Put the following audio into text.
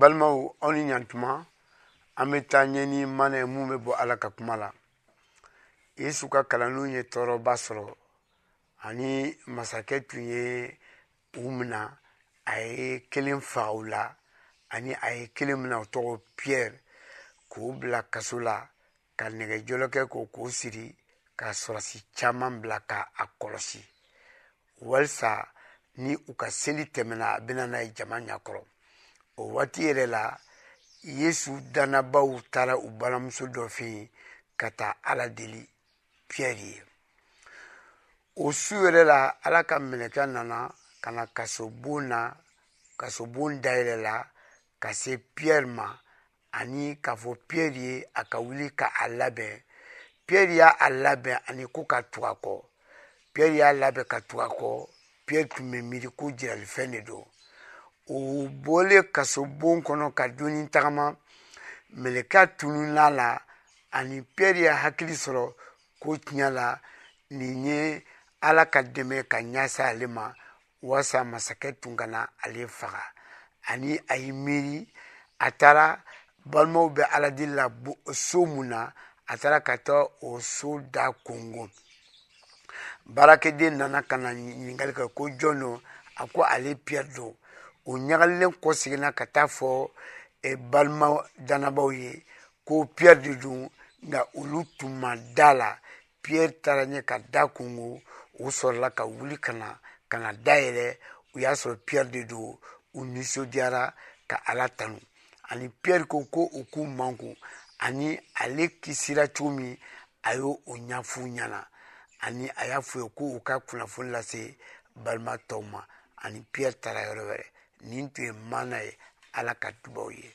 balimaw aw ni ɲantuma an bɛ taa ɲɛ ni mana ye mun bɛ bɔ ala ka kuma la yesu ka kalanniw ye tɔɔrɔba sɔrɔ ani masakɛ tun ye u mina a ye kelen faga u la ani a ye kelen mina o tɔgɔ piyɛri k'o bila kaso la ka nɛgɛjɔlɔ kɛ k'o k'o siri ka sɔrɔsi caman bila ka a kɔlɔsi walisa ni u ka seli tɛmɛna a bɛna n'a ye jama ɲakɔrɔ o waati yɛrɛ la yesu dannabaaw taara u balimamuso dɔ fɛ yen ka taa ala deli piyɛri ye o su yɛrɛ la ala ka mɛlɛkɛ nana ka na kasobon na kasobon dayɛlɛ la ka se piyɛri ma ani k'a fɔ piyɛri ye a ka wuli ka a labɛn piyɛri y'a a labɛn ani ko ka tugu a kɔ piyɛri y'a labɛn ka tugu a kɔ piyɛri tun bɛ miiri ko jiralifɛn de don o bɔlen kaso bon kɔnɔ ka donni tagama mɛlɛkɛ tununna la ani piyɛri ye hakili sɔrɔ ko tiɲɛ la nin ye ala ka dɛmɛ ka ɲɛsin ale ma wasa masakɛ tun kana ale faga ani a y'i miiri a taara balimaw bɛ aladeli la so mun na a taara ka taa o so da kongon baarakɛden nana ka na ɲininkali kɛ ko jɔn don a ko ale piyɛri don o ɲagalilen kɔ seginna ka taa fɔ e, balima dannabaaw ye ko piyɛri de don nka olu tun ma da la piyɛri taara ɲɛ ka da kongo u sɔrɔla ka wuli ka na ka na dayɛlɛ u y'a sɔrɔ piyɛri de don u nisɔndiyara ka ala tanu ani piyɛri ko ko u k'u manko ani ale kisira cogo min a y'o o ɲɛf'u ɲɛna ani a y'a f'u ye ko u ka kunnafoni lase balima tɔw ma ani piyɛri taara yɔrɔ wɛrɛ nin tun ye mana ye ala ka dubaw ye